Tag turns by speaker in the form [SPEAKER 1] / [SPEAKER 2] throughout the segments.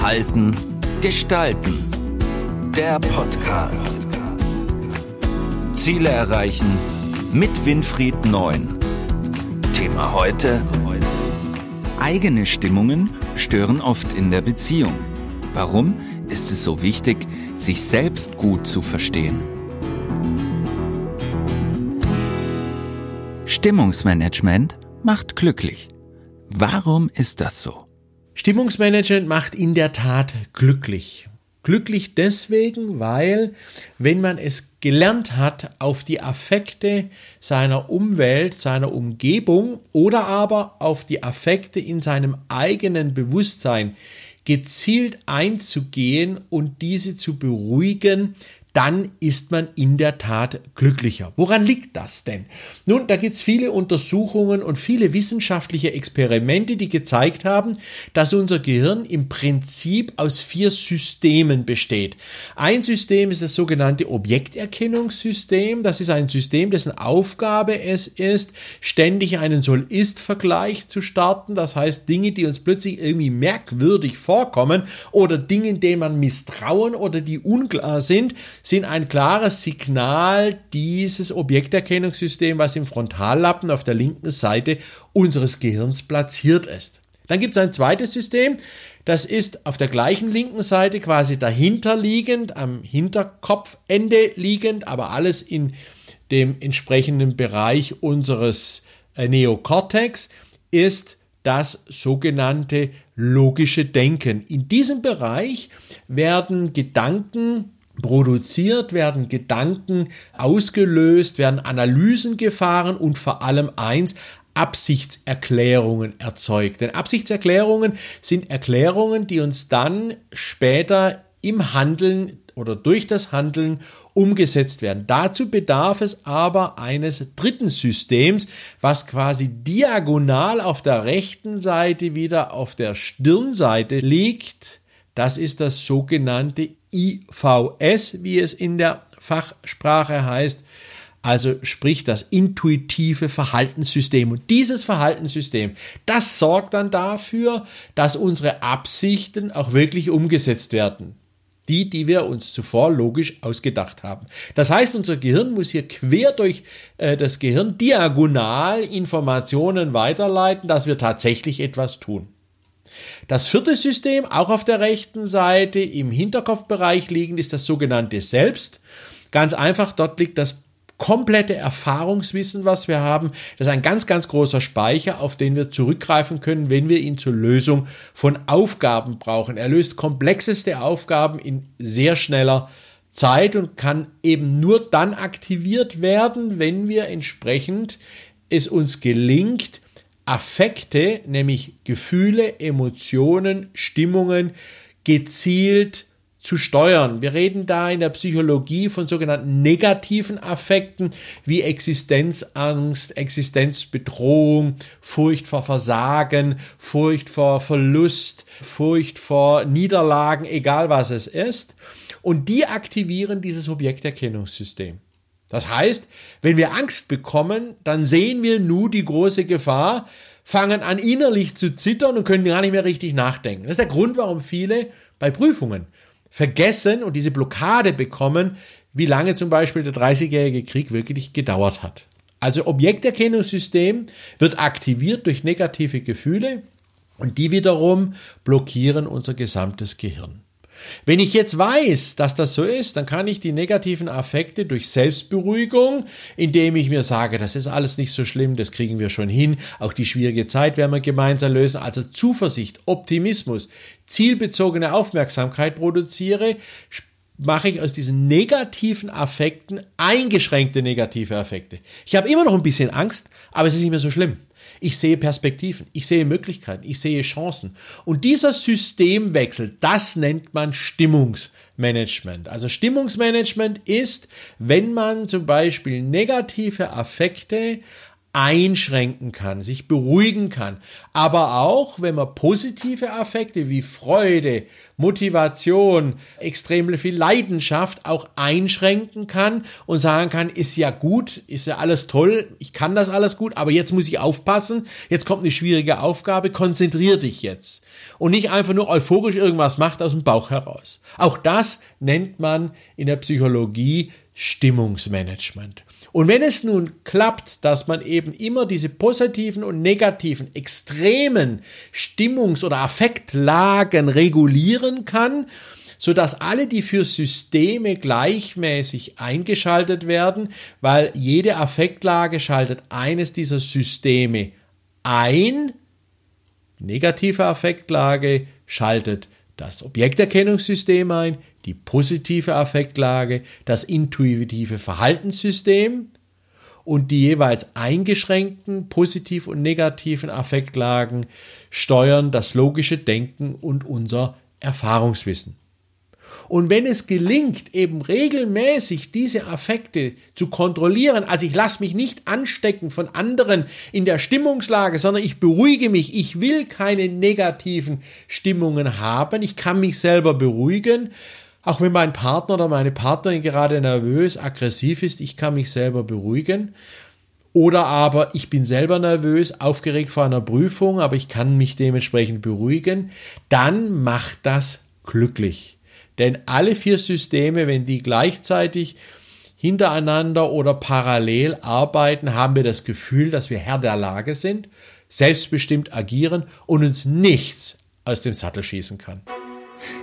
[SPEAKER 1] Verhalten, Gestalten. Der Podcast. Ziele erreichen mit Winfried Neun. Thema heute. Eigene Stimmungen stören oft in der Beziehung. Warum ist es so wichtig, sich selbst gut zu verstehen? Stimmungsmanagement macht glücklich. Warum ist das so?
[SPEAKER 2] Stimmungsmanagement macht in der Tat glücklich. Glücklich deswegen, weil wenn man es gelernt hat, auf die Affekte seiner Umwelt, seiner Umgebung oder aber auf die Affekte in seinem eigenen Bewusstsein gezielt einzugehen und diese zu beruhigen, dann ist man in der Tat glücklicher. Woran liegt das denn? Nun, da gibt es viele Untersuchungen und viele wissenschaftliche Experimente, die gezeigt haben, dass unser Gehirn im Prinzip aus vier Systemen besteht. Ein System ist das sogenannte Objekterkennungssystem. Das ist ein System, dessen Aufgabe es ist, ständig einen Soll-Ist-Vergleich zu starten. Das heißt, Dinge, die uns plötzlich irgendwie merkwürdig vorkommen oder Dinge, denen man misstrauen oder die unklar sind, sind ein klares Signal dieses Objekterkennungssystems, was im Frontallappen auf der linken Seite unseres Gehirns platziert ist. Dann gibt es ein zweites System, das ist auf der gleichen linken Seite quasi dahinter liegend, am Hinterkopfende liegend, aber alles in dem entsprechenden Bereich unseres äh, Neokortex, ist das sogenannte logische Denken. In diesem Bereich werden Gedanken produziert, werden Gedanken ausgelöst, werden Analysen gefahren und vor allem eins, Absichtserklärungen erzeugt. Denn Absichtserklärungen sind Erklärungen, die uns dann später im Handeln oder durch das Handeln umgesetzt werden. Dazu bedarf es aber eines dritten Systems, was quasi diagonal auf der rechten Seite wieder auf der Stirnseite liegt. Das ist das sogenannte IVS, wie es in der Fachsprache heißt. Also sprich das intuitive Verhaltenssystem. Und dieses Verhaltenssystem, das sorgt dann dafür, dass unsere Absichten auch wirklich umgesetzt werden. Die, die wir uns zuvor logisch ausgedacht haben. Das heißt, unser Gehirn muss hier quer durch äh, das Gehirn diagonal Informationen weiterleiten, dass wir tatsächlich etwas tun. Das vierte System, auch auf der rechten Seite im Hinterkopfbereich liegend, ist das sogenannte Selbst. Ganz einfach, dort liegt das komplette Erfahrungswissen, was wir haben. Das ist ein ganz, ganz großer Speicher, auf den wir zurückgreifen können, wenn wir ihn zur Lösung von Aufgaben brauchen. Er löst komplexeste Aufgaben in sehr schneller Zeit und kann eben nur dann aktiviert werden, wenn wir entsprechend es uns gelingt, Affekte, nämlich Gefühle, Emotionen, Stimmungen gezielt zu steuern. Wir reden da in der Psychologie von sogenannten negativen Affekten wie Existenzangst, Existenzbedrohung, Furcht vor Versagen, Furcht vor Verlust, Furcht vor Niederlagen, egal was es ist. Und die aktivieren dieses Objekterkennungssystem. Das heißt, wenn wir Angst bekommen, dann sehen wir nur die große Gefahr, fangen an innerlich zu zittern und können gar nicht mehr richtig nachdenken. Das ist der Grund, warum viele bei Prüfungen vergessen und diese Blockade bekommen, wie lange zum Beispiel der 30-jährige Krieg wirklich gedauert hat. Also Objekterkennungssystem wird aktiviert durch negative Gefühle und die wiederum blockieren unser gesamtes Gehirn. Wenn ich jetzt weiß, dass das so ist, dann kann ich die negativen Affekte durch Selbstberuhigung, indem ich mir sage, das ist alles nicht so schlimm, das kriegen wir schon hin, auch die schwierige Zeit werden wir gemeinsam lösen, also Zuversicht, Optimismus, zielbezogene Aufmerksamkeit produziere, mache ich aus diesen negativen Affekten eingeschränkte negative Affekte. Ich habe immer noch ein bisschen Angst, aber es ist nicht mehr so schlimm. Ich sehe Perspektiven, ich sehe Möglichkeiten, ich sehe Chancen. Und dieser Systemwechsel, das nennt man Stimmungsmanagement. Also Stimmungsmanagement ist, wenn man zum Beispiel negative Affekte einschränken kann, sich beruhigen kann. Aber auch, wenn man positive Affekte wie Freude, Motivation, extrem viel Leidenschaft auch einschränken kann und sagen kann, ist ja gut, ist ja alles toll, ich kann das alles gut, aber jetzt muss ich aufpassen, jetzt kommt eine schwierige Aufgabe, konzentrier dich jetzt. Und nicht einfach nur euphorisch irgendwas macht aus dem Bauch heraus. Auch das nennt man in der Psychologie Stimmungsmanagement. Und wenn es nun klappt, dass man eben immer diese positiven und negativen, extremen Stimmungs- oder Affektlagen regulieren kann, sodass alle, die für Systeme gleichmäßig eingeschaltet werden, weil jede Affektlage schaltet eines dieser Systeme ein, negative Affektlage schaltet das Objekterkennungssystem ein, die positive Affektlage, das intuitive Verhaltenssystem und die jeweils eingeschränkten positiv und negativen Affektlagen steuern das logische Denken und unser Erfahrungswissen. Und wenn es gelingt, eben regelmäßig diese Affekte zu kontrollieren, also ich lasse mich nicht anstecken von anderen in der Stimmungslage, sondern ich beruhige mich, ich will keine negativen Stimmungen haben, ich kann mich selber beruhigen, auch wenn mein Partner oder meine Partnerin gerade nervös, aggressiv ist, ich kann mich selber beruhigen. Oder aber ich bin selber nervös, aufgeregt vor einer Prüfung, aber ich kann mich dementsprechend beruhigen. Dann macht das glücklich. Denn alle vier Systeme, wenn die gleichzeitig hintereinander oder parallel arbeiten, haben wir das Gefühl, dass wir Herr der Lage sind, selbstbestimmt agieren und uns nichts aus dem Sattel schießen kann.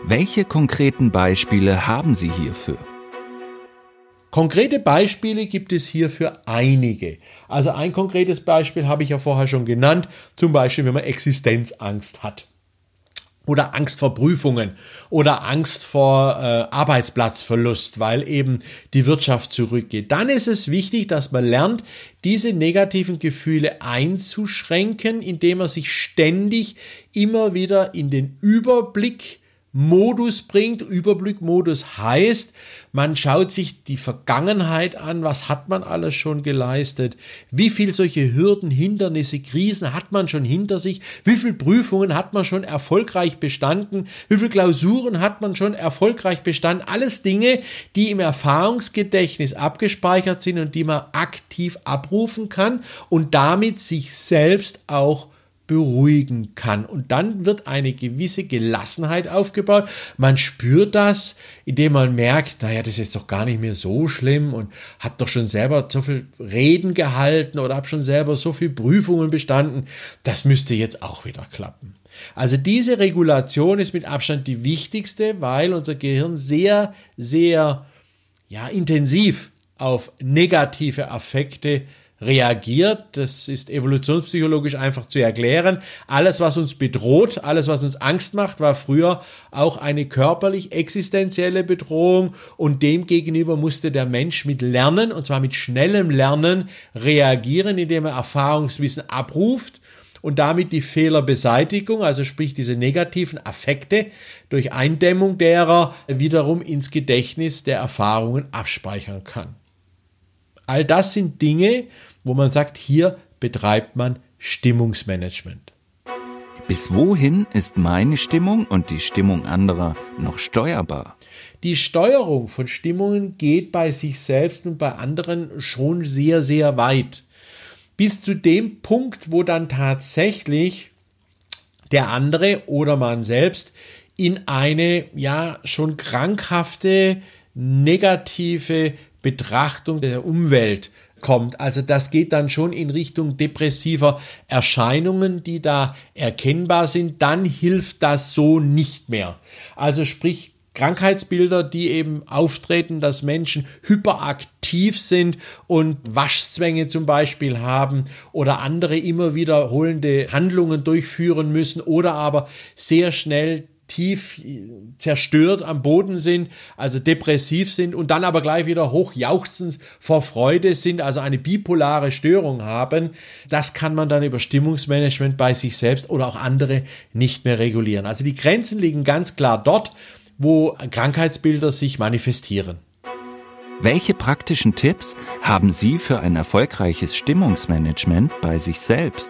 [SPEAKER 1] Welche konkreten Beispiele haben Sie hierfür?
[SPEAKER 2] Konkrete Beispiele gibt es hierfür einige. Also ein konkretes Beispiel habe ich ja vorher schon genannt, zum Beispiel wenn man Existenzangst hat oder Angst vor Prüfungen oder Angst vor äh, Arbeitsplatzverlust, weil eben die Wirtschaft zurückgeht. Dann ist es wichtig, dass man lernt, diese negativen Gefühle einzuschränken, indem man sich ständig immer wieder in den Überblick Modus bringt. Überblickmodus heißt, man schaut sich die Vergangenheit an, was hat man alles schon geleistet, wie viel solche Hürden, Hindernisse, Krisen hat man schon hinter sich, wie viele Prüfungen hat man schon erfolgreich bestanden, wie viele Klausuren hat man schon erfolgreich bestanden. Alles Dinge, die im Erfahrungsgedächtnis abgespeichert sind und die man aktiv abrufen kann und damit sich selbst auch beruhigen kann. Und dann wird eine gewisse Gelassenheit aufgebaut. Man spürt das, indem man merkt, naja, das ist doch gar nicht mehr so schlimm und hab doch schon selber so viel Reden gehalten oder hab schon selber so viel Prüfungen bestanden. Das müsste jetzt auch wieder klappen. Also diese Regulation ist mit Abstand die wichtigste, weil unser Gehirn sehr, sehr, ja, intensiv auf negative Affekte reagiert. Das ist evolutionspsychologisch einfach zu erklären. Alles, was uns bedroht, alles, was uns Angst macht, war früher auch eine körperlich existenzielle Bedrohung und demgegenüber musste der Mensch mit Lernen, und zwar mit schnellem Lernen, reagieren, indem er Erfahrungswissen abruft und damit die Fehlerbeseitigung, also sprich diese negativen Affekte durch Eindämmung derer wiederum ins Gedächtnis der Erfahrungen abspeichern kann. All das sind Dinge, wo man sagt, hier betreibt man Stimmungsmanagement.
[SPEAKER 1] Bis wohin ist meine Stimmung und die Stimmung anderer noch steuerbar?
[SPEAKER 2] Die Steuerung von Stimmungen geht bei sich selbst und bei anderen schon sehr, sehr weit. Bis zu dem Punkt, wo dann tatsächlich der andere oder man selbst in eine ja schon krankhafte, negative Betrachtung der Umwelt kommt. Also das geht dann schon in Richtung depressiver Erscheinungen, die da erkennbar sind. Dann hilft das so nicht mehr. Also sprich Krankheitsbilder, die eben auftreten, dass Menschen hyperaktiv sind und Waschzwänge zum Beispiel haben oder andere immer wiederholende Handlungen durchführen müssen oder aber sehr schnell tief zerstört am Boden sind, also depressiv sind und dann aber gleich wieder hochjauchzend vor Freude sind, also eine bipolare Störung haben, das kann man dann über Stimmungsmanagement bei sich selbst oder auch andere nicht mehr regulieren. Also die Grenzen liegen ganz klar dort, wo Krankheitsbilder sich manifestieren.
[SPEAKER 1] Welche praktischen Tipps haben Sie für ein erfolgreiches Stimmungsmanagement bei sich selbst?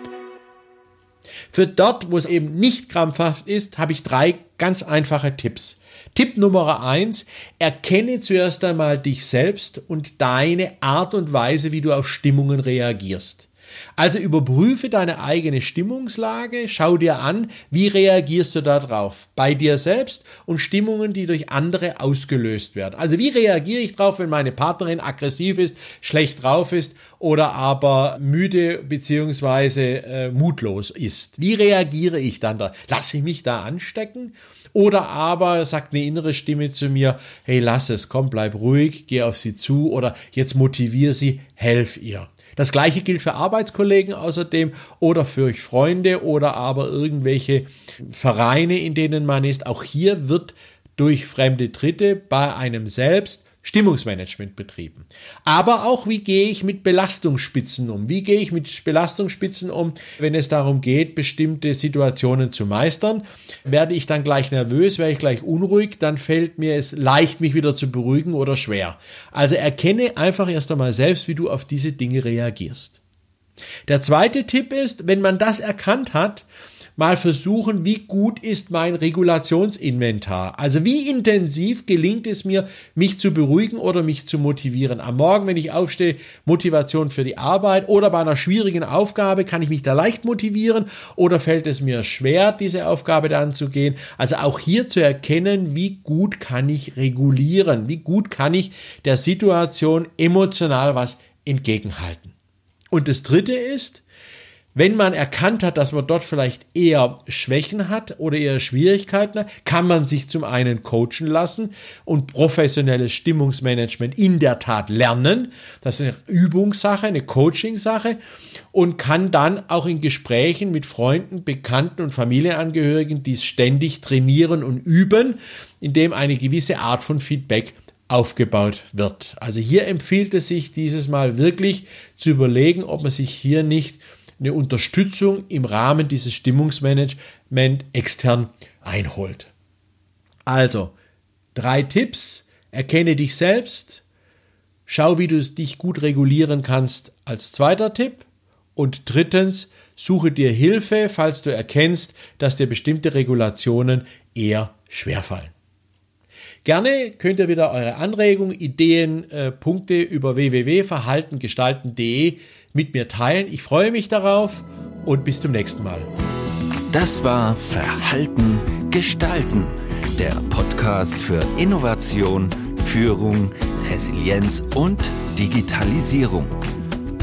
[SPEAKER 2] Für dort, wo es eben nicht krampfhaft ist, habe ich drei ganz einfache Tipps. Tipp Nummer eins, erkenne zuerst einmal dich selbst und deine Art und Weise, wie du auf Stimmungen reagierst. Also überprüfe deine eigene Stimmungslage, schau dir an, wie reagierst du darauf bei dir selbst und Stimmungen, die durch andere ausgelöst werden. Also wie reagiere ich darauf, wenn meine Partnerin aggressiv ist, schlecht drauf ist oder aber müde beziehungsweise äh, mutlos ist? Wie reagiere ich dann da? Lasse ich mich da anstecken? Oder aber sagt eine innere Stimme zu mir, hey, lass es, komm, bleib ruhig, geh auf sie zu oder jetzt motiviere sie, helf ihr. Das gleiche gilt für Arbeitskollegen außerdem oder für Freunde oder aber irgendwelche Vereine, in denen man ist. Auch hier wird durch fremde Dritte bei einem selbst Stimmungsmanagement betrieben. Aber auch, wie gehe ich mit Belastungsspitzen um? Wie gehe ich mit Belastungsspitzen um, wenn es darum geht, bestimmte Situationen zu meistern? Werde ich dann gleich nervös, werde ich gleich unruhig, dann fällt mir es leicht, mich wieder zu beruhigen oder schwer. Also erkenne einfach erst einmal selbst, wie du auf diese Dinge reagierst. Der zweite Tipp ist, wenn man das erkannt hat, mal versuchen, wie gut ist mein Regulationsinventar. Also wie intensiv gelingt es mir, mich zu beruhigen oder mich zu motivieren. Am Morgen, wenn ich aufstehe, Motivation für die Arbeit oder bei einer schwierigen Aufgabe, kann ich mich da leicht motivieren oder fällt es mir schwer, diese Aufgabe dann zu gehen. Also auch hier zu erkennen, wie gut kann ich regulieren, wie gut kann ich der Situation emotional was entgegenhalten. Und das dritte ist, wenn man erkannt hat, dass man dort vielleicht eher Schwächen hat oder eher Schwierigkeiten hat, kann man sich zum einen coachen lassen und professionelles Stimmungsmanagement in der Tat lernen. Das ist eine Übungssache, eine Coaching-Sache und kann dann auch in Gesprächen mit Freunden, Bekannten und Familienangehörigen dies ständig trainieren und üben, indem eine gewisse Art von Feedback aufgebaut wird. Also hier empfiehlt es sich dieses Mal wirklich zu überlegen, ob man sich hier nicht eine Unterstützung im Rahmen dieses Stimmungsmanagement extern einholt. Also, drei Tipps. Erkenne dich selbst. Schau, wie du dich gut regulieren kannst als zweiter Tipp. Und drittens, suche dir Hilfe, falls du erkennst, dass dir bestimmte Regulationen eher schwerfallen. Gerne könnt ihr wieder eure Anregungen, Ideen, äh, Punkte über www.verhaltengestalten.de mit mir teilen. Ich freue mich darauf und bis zum nächsten Mal.
[SPEAKER 1] Das war Verhalten gestalten, der Podcast für Innovation, Führung, Resilienz und Digitalisierung.